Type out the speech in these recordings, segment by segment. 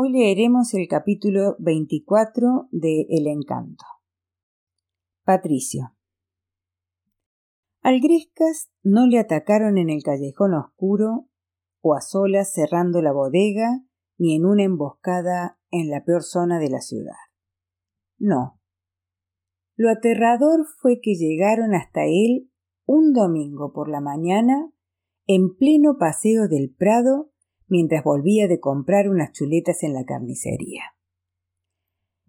Hoy leeremos el capítulo 24 de El Encanto. Patricio. Al Grescas no le atacaron en el callejón oscuro o a solas cerrando la bodega ni en una emboscada en la peor zona de la ciudad. No. Lo aterrador fue que llegaron hasta él un domingo por la mañana en pleno paseo del Prado mientras volvía de comprar unas chuletas en la carnicería.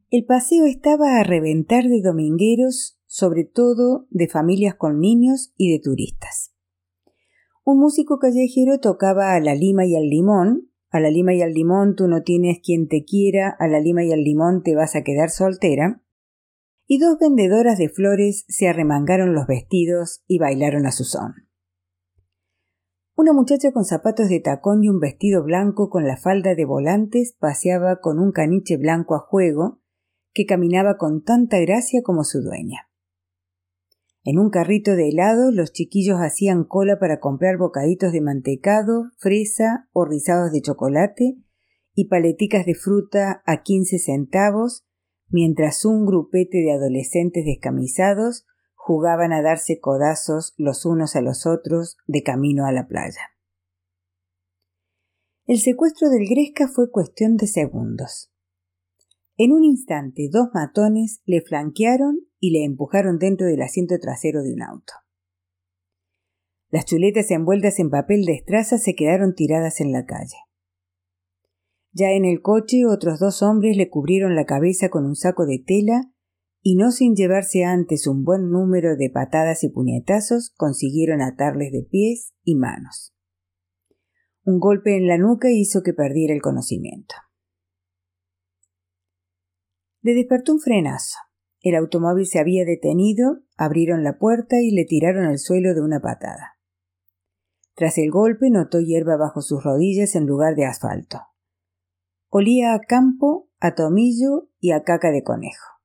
El paseo estaba a reventar de domingueros, sobre todo de familias con niños y de turistas. Un músico callejero tocaba a la lima y al limón, a la lima y al limón tú no tienes quien te quiera, a la lima y al limón te vas a quedar soltera, y dos vendedoras de flores se arremangaron los vestidos y bailaron a su son. Una muchacha con zapatos de tacón y un vestido blanco con la falda de volantes paseaba con un caniche blanco a juego que caminaba con tanta gracia como su dueña. En un carrito de helado los chiquillos hacían cola para comprar bocaditos de mantecado, fresa o rizados de chocolate y paleticas de fruta a quince centavos, mientras un grupete de adolescentes descamisados jugaban a darse codazos los unos a los otros de camino a la playa. El secuestro del Gresca fue cuestión de segundos. En un instante dos matones le flanquearon y le empujaron dentro del asiento trasero de un auto. Las chuletas envueltas en papel de estraza se quedaron tiradas en la calle. Ya en el coche otros dos hombres le cubrieron la cabeza con un saco de tela y no sin llevarse antes un buen número de patadas y puñetazos, consiguieron atarles de pies y manos. Un golpe en la nuca hizo que perdiera el conocimiento. Le despertó un frenazo. El automóvil se había detenido, abrieron la puerta y le tiraron al suelo de una patada. Tras el golpe notó hierba bajo sus rodillas en lugar de asfalto. Olía a campo, a tomillo y a caca de conejo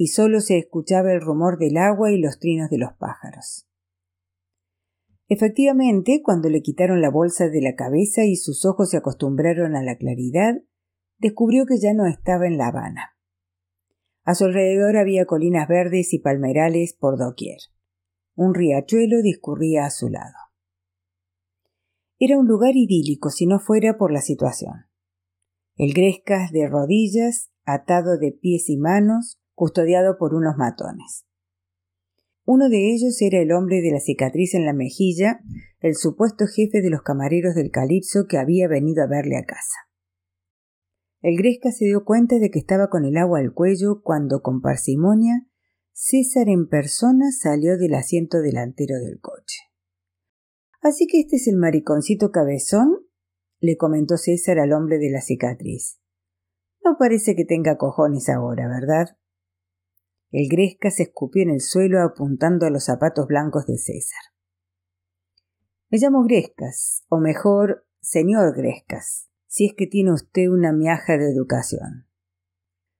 y solo se escuchaba el rumor del agua y los trinos de los pájaros. Efectivamente, cuando le quitaron la bolsa de la cabeza y sus ojos se acostumbraron a la claridad, descubrió que ya no estaba en La Habana. A su alrededor había colinas verdes y palmerales por doquier. Un riachuelo discurría a su lado. Era un lugar idílico si no fuera por la situación. El Grescas de rodillas, atado de pies y manos, custodiado por unos matones. Uno de ellos era el hombre de la cicatriz en la mejilla, el supuesto jefe de los camareros del Calipso que había venido a verle a casa. El Gresca se dio cuenta de que estaba con el agua al cuello cuando, con parsimonia, César en persona salió del asiento delantero del coche. Así que este es el mariconcito cabezón, le comentó César al hombre de la cicatriz. No parece que tenga cojones ahora, ¿verdad? El Gresca se escupió en el suelo apuntando a los zapatos blancos de César. Me llamo Grescas, o mejor, señor Grescas, si es que tiene usted una miaja de educación.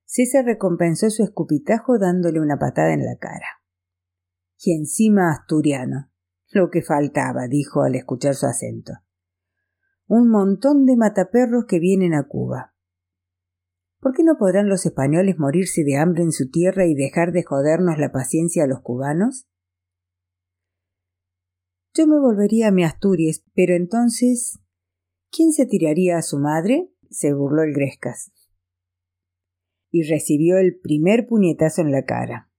César recompensó su escupitajo dándole una patada en la cara. Y encima asturiano. Lo que faltaba, dijo al escuchar su acento. Un montón de mataperros que vienen a Cuba. ¿Por qué no podrán los españoles morirse de hambre en su tierra y dejar de jodernos la paciencia a los cubanos? Yo me volvería a mi Asturias, pero entonces. ¿Quién se tiraría a su madre? se burló el Grescas. Y recibió el primer puñetazo en la cara.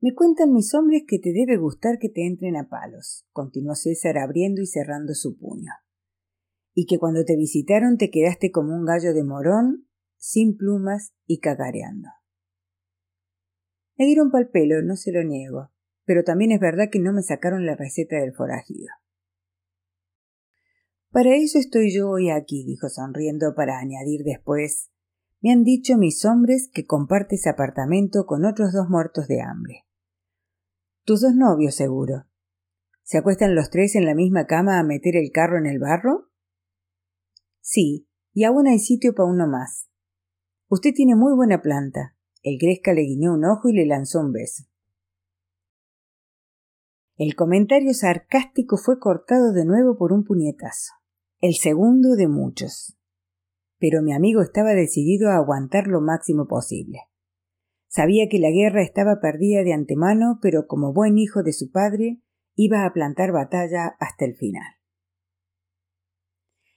Me cuentan mis hombres que te debe gustar que te entren a palos, continuó César abriendo y cerrando su puño. Y que cuando te visitaron te quedaste como un gallo de morón sin plumas y cagareando. Me dieron pal pelo, no se lo niego, pero también es verdad que no me sacaron la receta del forajido. Para eso estoy yo hoy aquí, dijo sonriendo para añadir después me han dicho mis hombres que compartes apartamento con otros dos muertos de hambre. Tus dos novios, seguro. ¿Se acuestan los tres en la misma cama a meter el carro en el barro? Sí, y aún hay sitio para uno más. Usted tiene muy buena planta. El Gresca le guiñó un ojo y le lanzó un beso. El comentario sarcástico fue cortado de nuevo por un puñetazo, el segundo de muchos. pero mi amigo estaba decidido a aguantar lo máximo posible. Sabía que la guerra estaba perdida de antemano, pero como buen hijo de su padre, iba a plantar batalla hasta el final.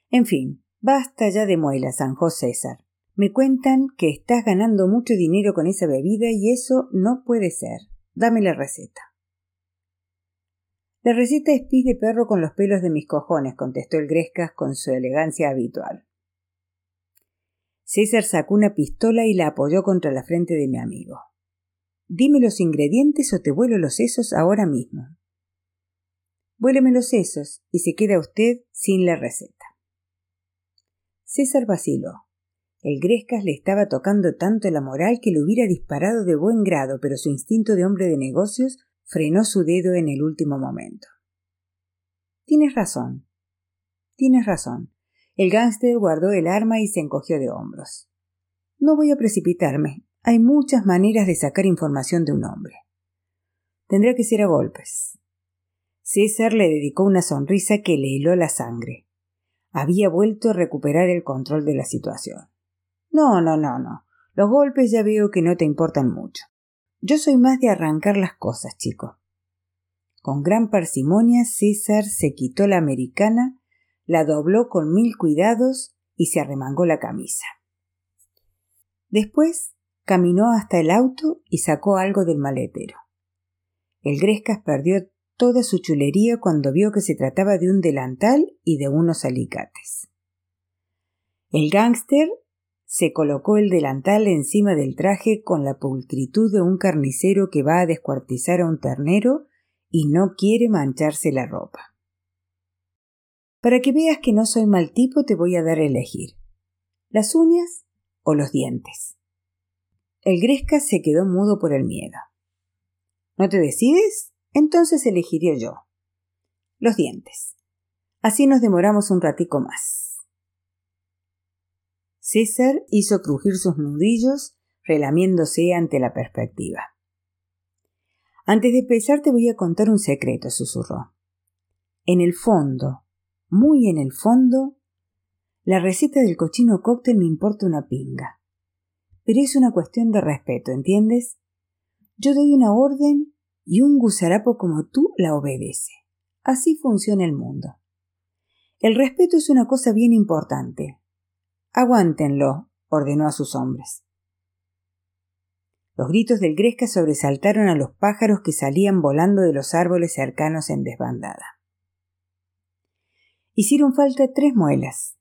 En fin, basta ya de muelas, zanjó César. Me cuentan que estás ganando mucho dinero con esa bebida y eso no puede ser. Dame la receta. La receta es pis de perro con los pelos de mis cojones, contestó el Grescas con su elegancia habitual. César sacó una pistola y la apoyó contra la frente de mi amigo. Dime los ingredientes o te vuelo los sesos ahora mismo. Vuéleme los sesos y se queda usted sin la receta. César vaciló. El Grescas le estaba tocando tanto la moral que le hubiera disparado de buen grado, pero su instinto de hombre de negocios frenó su dedo en el último momento. Tienes razón. Tienes razón. El gángster guardó el arma y se encogió de hombros. No voy a precipitarme. Hay muchas maneras de sacar información de un hombre. Tendrá que ser a golpes. César le dedicó una sonrisa que le heló la sangre. Había vuelto a recuperar el control de la situación. No, no, no, no. Los golpes ya veo que no te importan mucho. Yo soy más de arrancar las cosas, chico. Con gran parsimonia César se quitó la americana, la dobló con mil cuidados y se arremangó la camisa. Después caminó hasta el auto y sacó algo del maletero. El Grescas perdió toda su chulería cuando vio que se trataba de un delantal y de unos alicates. El gángster se colocó el delantal encima del traje con la pulcritud de un carnicero que va a descuartizar a un ternero y no quiere mancharse la ropa. Para que veas que no soy mal tipo te voy a dar a elegir las uñas o los dientes. El Gresca se quedó mudo por el miedo. ¿No te decides? Entonces elegiré yo. Los dientes. Así nos demoramos un ratico más. César hizo crujir sus nudillos, relamiéndose ante la perspectiva. Antes de empezar te voy a contar un secreto, susurró. En el fondo, muy en el fondo, la receta del cochino cóctel me importa una pinga. Pero es una cuestión de respeto, ¿entiendes? Yo doy una orden y un gusarapo como tú la obedece. Así funciona el mundo. El respeto es una cosa bien importante, Aguántenlo, ordenó a sus hombres. Los gritos del Gresca sobresaltaron a los pájaros que salían volando de los árboles cercanos en desbandada. Hicieron falta tres muelas.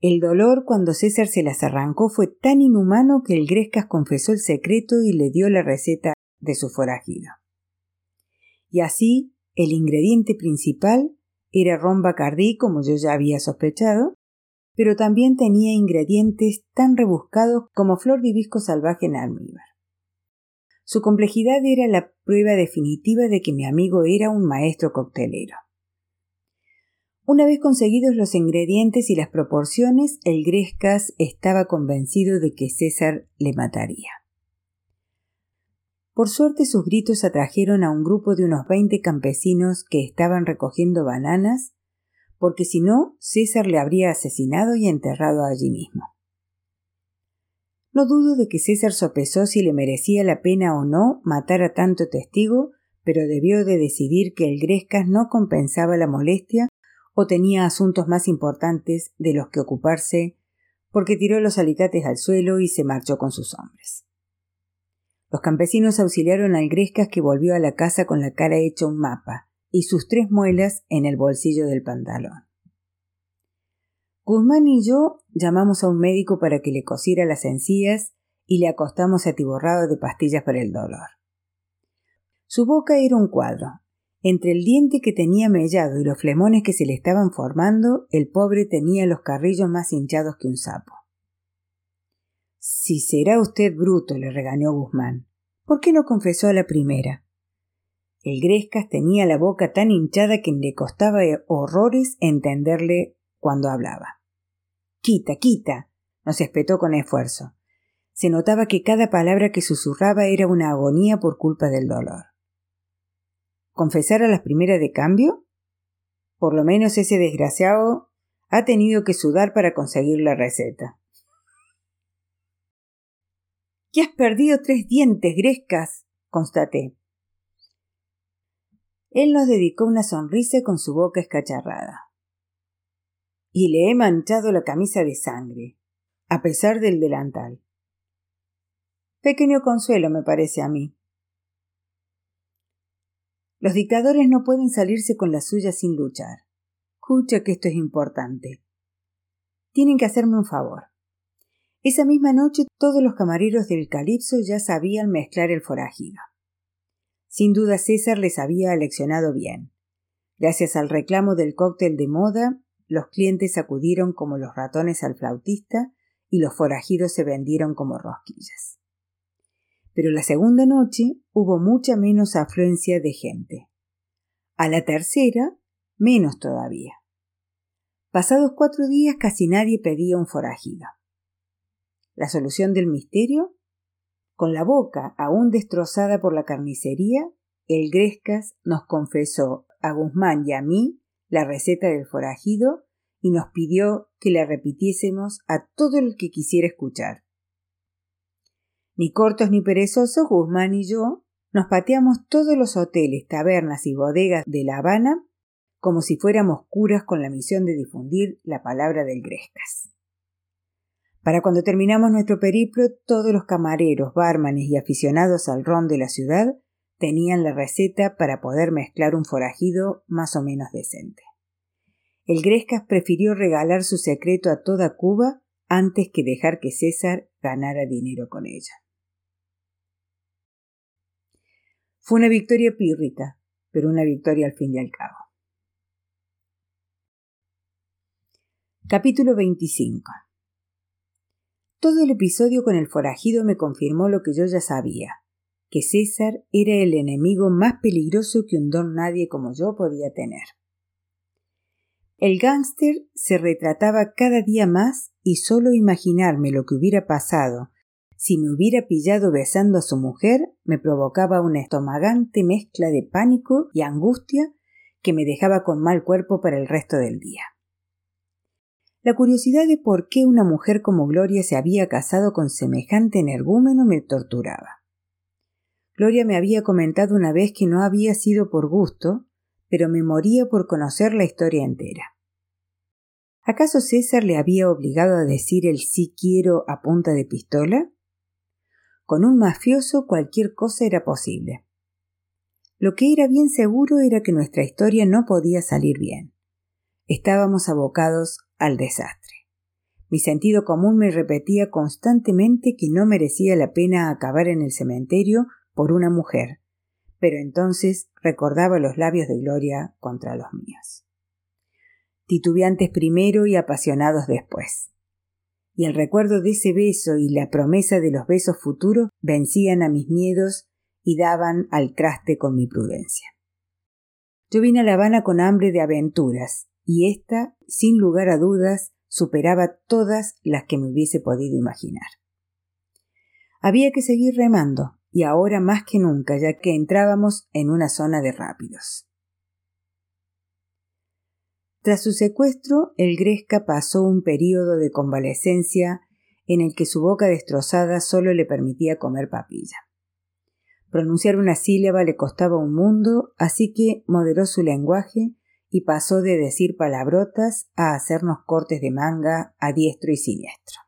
El dolor cuando César se las arrancó fue tan inhumano que el Grescas confesó el secreto y le dio la receta de su forajido. Y así, el ingrediente principal era ron bacardí, como yo ya había sospechado, pero también tenía ingredientes tan rebuscados como flor de hibisco salvaje en almíbar. Su complejidad era la prueba definitiva de que mi amigo era un maestro coctelero. Una vez conseguidos los ingredientes y las proporciones, el Grescas estaba convencido de que César le mataría. Por suerte sus gritos atrajeron a un grupo de unos veinte campesinos que estaban recogiendo bananas porque si no, César le habría asesinado y enterrado allí mismo. No dudo de que César sopesó si le merecía la pena o no matar a tanto testigo, pero debió de decidir que el Grescas no compensaba la molestia o tenía asuntos más importantes de los que ocuparse, porque tiró los alicates al suelo y se marchó con sus hombres. Los campesinos auxiliaron al Grescas que volvió a la casa con la cara hecha un mapa, y sus tres muelas en el bolsillo del pantalón. Guzmán y yo llamamos a un médico para que le cosiera las encías y le acostamos atiborrado de pastillas para el dolor. Su boca era un cuadro. Entre el diente que tenía mellado y los flemones que se le estaban formando, el pobre tenía los carrillos más hinchados que un sapo. Si será usted bruto, le regañó Guzmán. ¿Por qué no confesó a la primera? El Grescas tenía la boca tan hinchada que le costaba horrores entenderle cuando hablaba. Quita, quita. nos espetó con esfuerzo. Se notaba que cada palabra que susurraba era una agonía por culpa del dolor. ¿Confesar a las primeras de cambio? Por lo menos ese desgraciado Ha tenido que sudar para conseguir la receta. ¿Que has perdido tres dientes, Grescas? constaté. Él nos dedicó una sonrisa con su boca escacharrada. Y le he manchado la camisa de sangre, a pesar del delantal. Pequeño consuelo me parece a mí. Los dictadores no pueden salirse con la suya sin luchar. Escucha que esto es importante. Tienen que hacerme un favor. Esa misma noche todos los camareros del Calipso ya sabían mezclar el forajido. Sin duda César les había aleccionado bien. Gracias al reclamo del cóctel de moda, los clientes acudieron como los ratones al flautista y los forajidos se vendieron como rosquillas. Pero la segunda noche hubo mucha menos afluencia de gente. A la tercera, menos todavía. Pasados cuatro días casi nadie pedía un forajido. La solución del misterio con la boca aún destrozada por la carnicería, el Grescas nos confesó a Guzmán y a mí la receta del forajido y nos pidió que la repitiésemos a todo el que quisiera escuchar. Ni cortos ni perezosos, Guzmán y yo nos pateamos todos los hoteles, tabernas y bodegas de La Habana como si fuéramos curas con la misión de difundir la palabra del Grescas. Para cuando terminamos nuestro periplo, todos los camareros, bármanes y aficionados al ron de la ciudad tenían la receta para poder mezclar un forajido más o menos decente. El Grescas prefirió regalar su secreto a toda Cuba antes que dejar que César ganara dinero con ella. Fue una victoria pírrica, pero una victoria al fin y al cabo. Capítulo 25 todo el episodio con el forajido me confirmó lo que yo ya sabía, que César era el enemigo más peligroso que un don nadie como yo podía tener. El gángster se retrataba cada día más y solo imaginarme lo que hubiera pasado si me hubiera pillado besando a su mujer me provocaba una estomagante mezcla de pánico y angustia que me dejaba con mal cuerpo para el resto del día. La curiosidad de por qué una mujer como Gloria se había casado con semejante energúmeno me torturaba. Gloria me había comentado una vez que no había sido por gusto, pero me moría por conocer la historia entera. ¿Acaso César le había obligado a decir el sí quiero a punta de pistola? Con un mafioso cualquier cosa era posible. Lo que era bien seguro era que nuestra historia no podía salir bien. Estábamos abocados al desastre. Mi sentido común me repetía constantemente que no merecía la pena acabar en el cementerio por una mujer, pero entonces recordaba los labios de Gloria contra los míos. Titubeantes primero y apasionados después. Y el recuerdo de ese beso y la promesa de los besos futuros vencían a mis miedos y daban al traste con mi prudencia. Yo vine a La Habana con hambre de aventuras, y ésta, sin lugar a dudas, superaba todas las que me hubiese podido imaginar. Había que seguir remando, y ahora más que nunca, ya que entrábamos en una zona de rápidos. Tras su secuestro, el Gresca pasó un período de convalecencia en el que su boca destrozada solo le permitía comer papilla. Pronunciar una sílaba le costaba un mundo, así que moderó su lenguaje y pasó de decir palabrotas a hacernos cortes de manga a diestro y siniestro.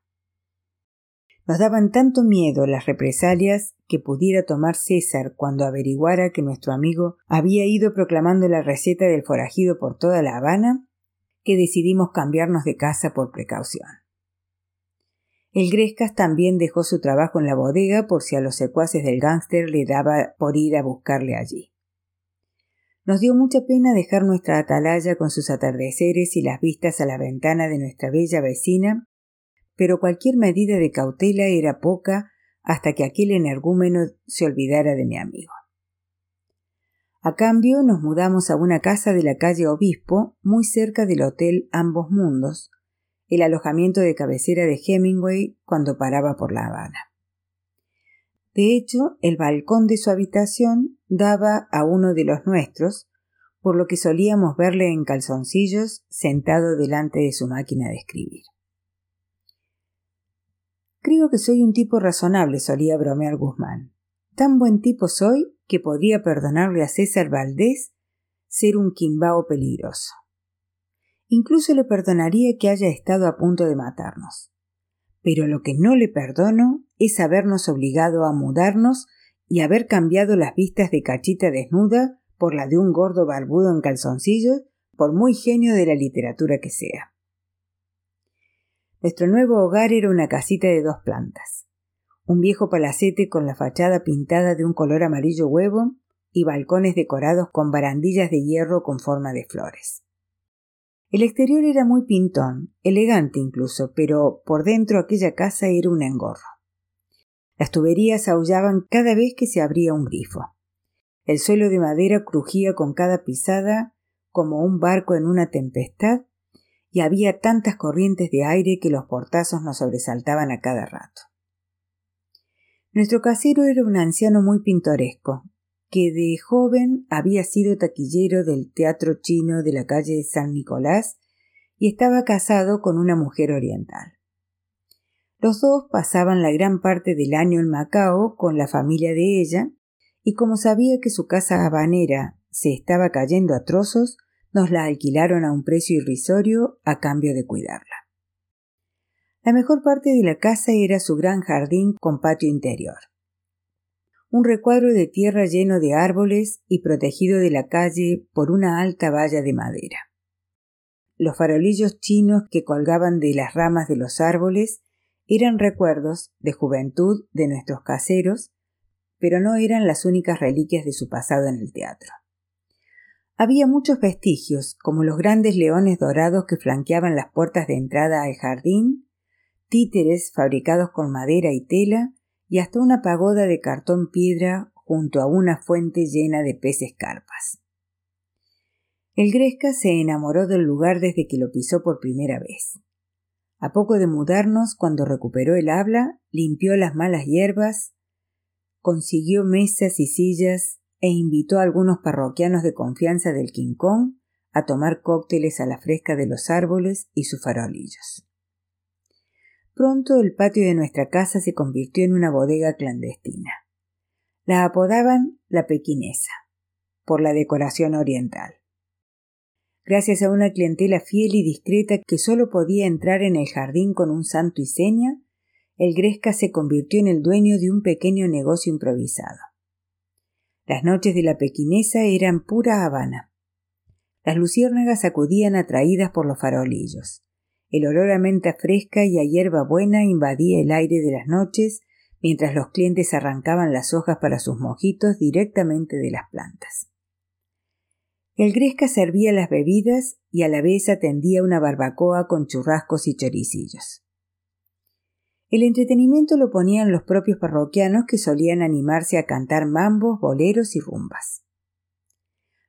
Nos daban tanto miedo las represalias que pudiera tomar César cuando averiguara que nuestro amigo había ido proclamando la receta del forajido por toda La Habana, que decidimos cambiarnos de casa por precaución. El Grescas también dejó su trabajo en la bodega por si a los secuaces del gángster le daba por ir a buscarle allí. Nos dio mucha pena dejar nuestra atalaya con sus atardeceres y las vistas a la ventana de nuestra bella vecina, pero cualquier medida de cautela era poca hasta que aquel energúmeno se olvidara de mi amigo. A cambio nos mudamos a una casa de la calle Obispo, muy cerca del hotel Ambos Mundos, el alojamiento de cabecera de Hemingway cuando paraba por La Habana. De hecho, el balcón de su habitación daba a uno de los nuestros, por lo que solíamos verle en calzoncillos sentado delante de su máquina de escribir. Creo que soy un tipo razonable, solía bromear Guzmán. Tan buen tipo soy que podría perdonarle a César Valdés ser un quimbao peligroso. Incluso le perdonaría que haya estado a punto de matarnos. Pero lo que no le perdono es habernos obligado a mudarnos y haber cambiado las vistas de cachita desnuda por la de un gordo barbudo en calzoncillos, por muy genio de la literatura que sea. Nuestro nuevo hogar era una casita de dos plantas, un viejo palacete con la fachada pintada de un color amarillo huevo y balcones decorados con barandillas de hierro con forma de flores. El exterior era muy pintón, elegante incluso, pero por dentro aquella casa era un engorro. Las tuberías aullaban cada vez que se abría un grifo. El suelo de madera crujía con cada pisada como un barco en una tempestad, y había tantas corrientes de aire que los portazos nos sobresaltaban a cada rato. Nuestro casero era un anciano muy pintoresco, que de joven había sido taquillero del teatro chino de la calle de San Nicolás y estaba casado con una mujer oriental. Los dos pasaban la gran parte del año en Macao con la familia de ella, y como sabía que su casa habanera se estaba cayendo a trozos, nos la alquilaron a un precio irrisorio a cambio de cuidarla. La mejor parte de la casa era su gran jardín con patio interior. Un recuadro de tierra lleno de árboles y protegido de la calle por una alta valla de madera. Los farolillos chinos que colgaban de las ramas de los árboles eran recuerdos de juventud de nuestros caseros, pero no eran las únicas reliquias de su pasado en el teatro. Había muchos vestigios, como los grandes leones dorados que flanqueaban las puertas de entrada al jardín títeres fabricados con madera y tela y hasta una pagoda de cartón piedra junto a una fuente llena de peces carpas. El Gresca se enamoró del lugar desde que lo pisó por primera vez. A poco de mudarnos, cuando recuperó el habla, limpió las malas hierbas, consiguió mesas y sillas e invitó a algunos parroquianos de confianza del Quincón a tomar cócteles a la fresca de los árboles y sus farolillos. Pronto el patio de nuestra casa se convirtió en una bodega clandestina. La apodaban la pequinesa, por la decoración oriental. Gracias a una clientela fiel y discreta que solo podía entrar en el jardín con un santo y seña, el Gresca se convirtió en el dueño de un pequeño negocio improvisado. Las noches de la pequinesa eran pura Habana. Las luciérnagas acudían atraídas por los farolillos. El olor a menta fresca y a hierba buena invadía el aire de las noches mientras los clientes arrancaban las hojas para sus mojitos directamente de las plantas. El Gresca servía las bebidas y a la vez atendía una barbacoa con churrascos y choricillos. El entretenimiento lo ponían los propios parroquianos que solían animarse a cantar mambos, boleros y rumbas.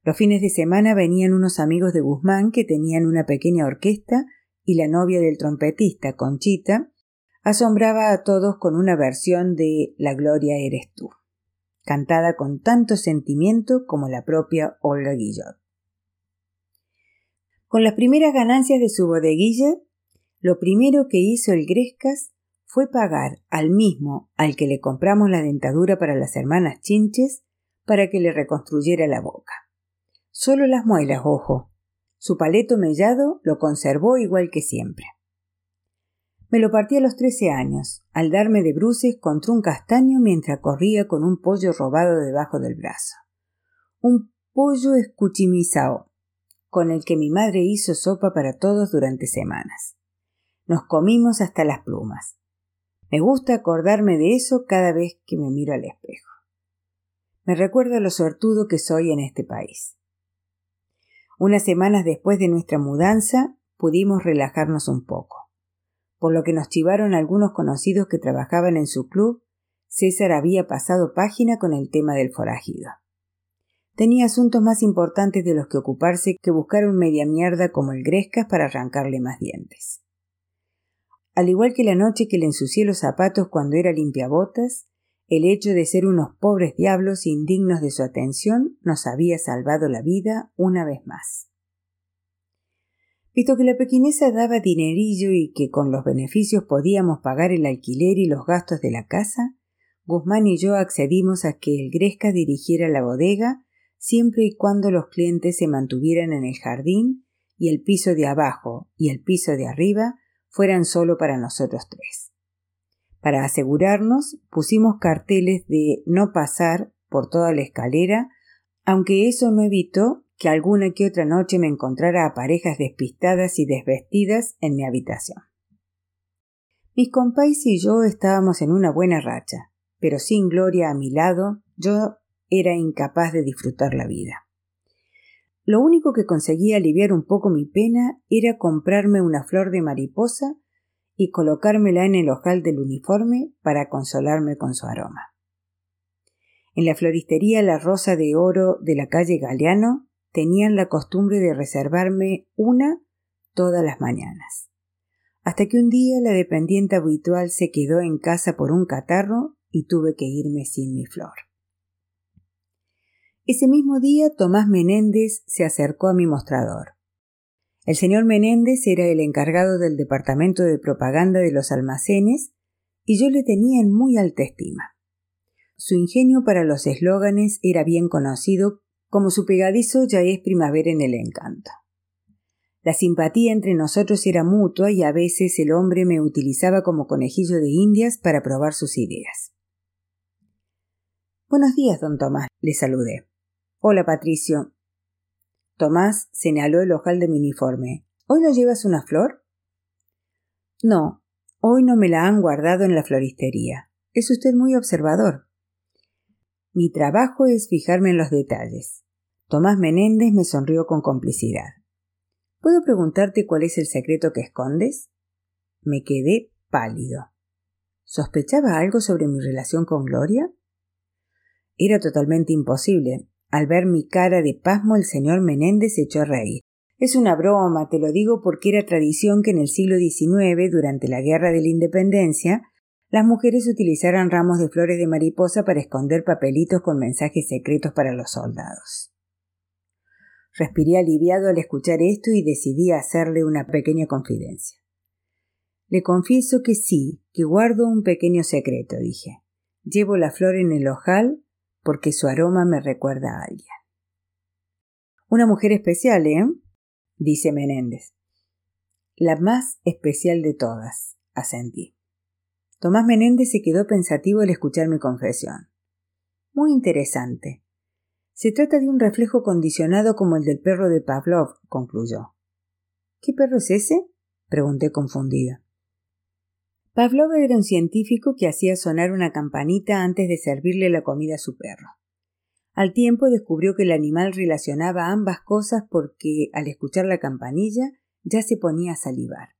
Los fines de semana venían unos amigos de Guzmán que tenían una pequeña orquesta y la novia del trompetista, Conchita, asombraba a todos con una versión de La Gloria eres tú, cantada con tanto sentimiento como la propia Olga Guillot. Con las primeras ganancias de su bodeguilla, lo primero que hizo el Grescas fue pagar al mismo al que le compramos la dentadura para las hermanas Chinches para que le reconstruyera la boca. Solo las muelas, ojo, su paleto mellado lo conservó igual que siempre. Me lo partí a los trece años, al darme de bruces contra un castaño mientras corría con un pollo robado debajo del brazo. Un pollo escuchimizao, con el que mi madre hizo sopa para todos durante semanas. Nos comimos hasta las plumas. Me gusta acordarme de eso cada vez que me miro al espejo. Me recuerda lo sortudo que soy en este país. Unas semanas después de nuestra mudanza pudimos relajarnos un poco. Por lo que nos chivaron algunos conocidos que trabajaban en su club, César había pasado página con el tema del forajido. Tenía asuntos más importantes de los que ocuparse que buscar un media mierda como el Grescas para arrancarle más dientes. Al igual que la noche que le ensucié los zapatos cuando era limpiabotas, El hecho de ser unos pobres diablos indignos de su atención nos había salvado la vida una vez más. Visto que la pequinesa daba dinerillo y que con los beneficios podíamos pagar el alquiler y los gastos de la casa, Guzmán y yo accedimos a que el Gresca dirigiera la bodega siempre y cuando los clientes se mantuvieran en el jardín y el piso de abajo y el piso de arriba fueran solo para nosotros tres. Para asegurarnos, pusimos carteles de no pasar por toda la escalera, aunque eso no evitó que alguna que otra noche me encontrara a parejas despistadas y desvestidas en mi habitación. Mis compais y yo estábamos en una buena racha, pero sin Gloria a mi lado yo era incapaz de disfrutar la vida. Lo único que conseguía aliviar un poco mi pena era comprarme una flor de mariposa y colocármela en el ojal del uniforme para consolarme con su aroma. En la floristería La Rosa de Oro de la calle Galeano tenían la costumbre de reservarme una todas las mañanas. Hasta que un día la dependiente habitual se quedó en casa por un catarro y tuve que irme sin mi flor. Ese mismo día Tomás Menéndez se acercó a mi mostrador. El señor Menéndez era el encargado del departamento de propaganda de los almacenes y yo le tenía en muy alta estima. Su ingenio para los eslóganes era bien conocido como su pegadizo ya es primavera en el encanto. La simpatía entre nosotros era mutua y a veces el hombre me utilizaba como conejillo de indias para probar sus ideas. Buenos días, don Tomás, le saludé. Hola, Patricio. Tomás señaló el ojal de mi uniforme. ¿Hoy no llevas una flor? No, hoy no me la han guardado en la floristería. Es usted muy observador. Mi trabajo es fijarme en los detalles. Tomás Menéndez me sonrió con complicidad. ¿Puedo preguntarte cuál es el secreto que escondes? Me quedé pálido. ¿Sospechaba algo sobre mi relación con Gloria? Era totalmente imposible. Al ver mi cara de pasmo, el señor Menéndez se echó a reír. Es una broma, te lo digo porque era tradición que en el siglo XIX, durante la Guerra de la Independencia, las mujeres utilizaran ramos de flores de mariposa para esconder papelitos con mensajes secretos para los soldados. Respiré aliviado al escuchar esto y decidí hacerle una pequeña confidencia. Le confieso que sí, que guardo un pequeño secreto, dije. Llevo la flor en el ojal porque su aroma me recuerda a alguien. Una mujer especial, ¿eh? dice Menéndez. La más especial de todas, asentí. Tomás Menéndez se quedó pensativo al escuchar mi confesión. Muy interesante. Se trata de un reflejo condicionado como el del perro de Pavlov, concluyó. ¿Qué perro es ese? pregunté confundida. Pavlov era un científico que hacía sonar una campanita antes de servirle la comida a su perro. Al tiempo descubrió que el animal relacionaba ambas cosas porque, al escuchar la campanilla, ya se ponía a salivar.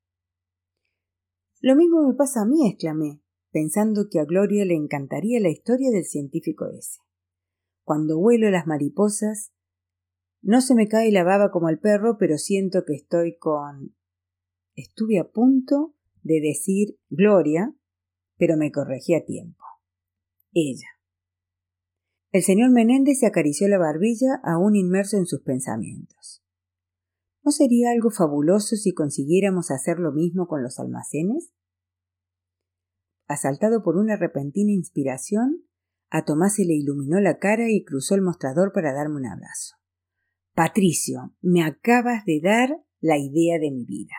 Lo mismo me pasa a mí, exclamé, pensando que a Gloria le encantaría la historia del científico ese. Cuando vuelo las mariposas, no se me cae la baba como el perro, pero siento que estoy con. Estuve a punto de decir Gloria, pero me corregí a tiempo. Ella. El señor Menéndez se acarició la barbilla aún inmerso en sus pensamientos. ¿No sería algo fabuloso si consiguiéramos hacer lo mismo con los almacenes? Asaltado por una repentina inspiración, a Tomás se le iluminó la cara y cruzó el mostrador para darme un abrazo. Patricio, me acabas de dar la idea de mi vida.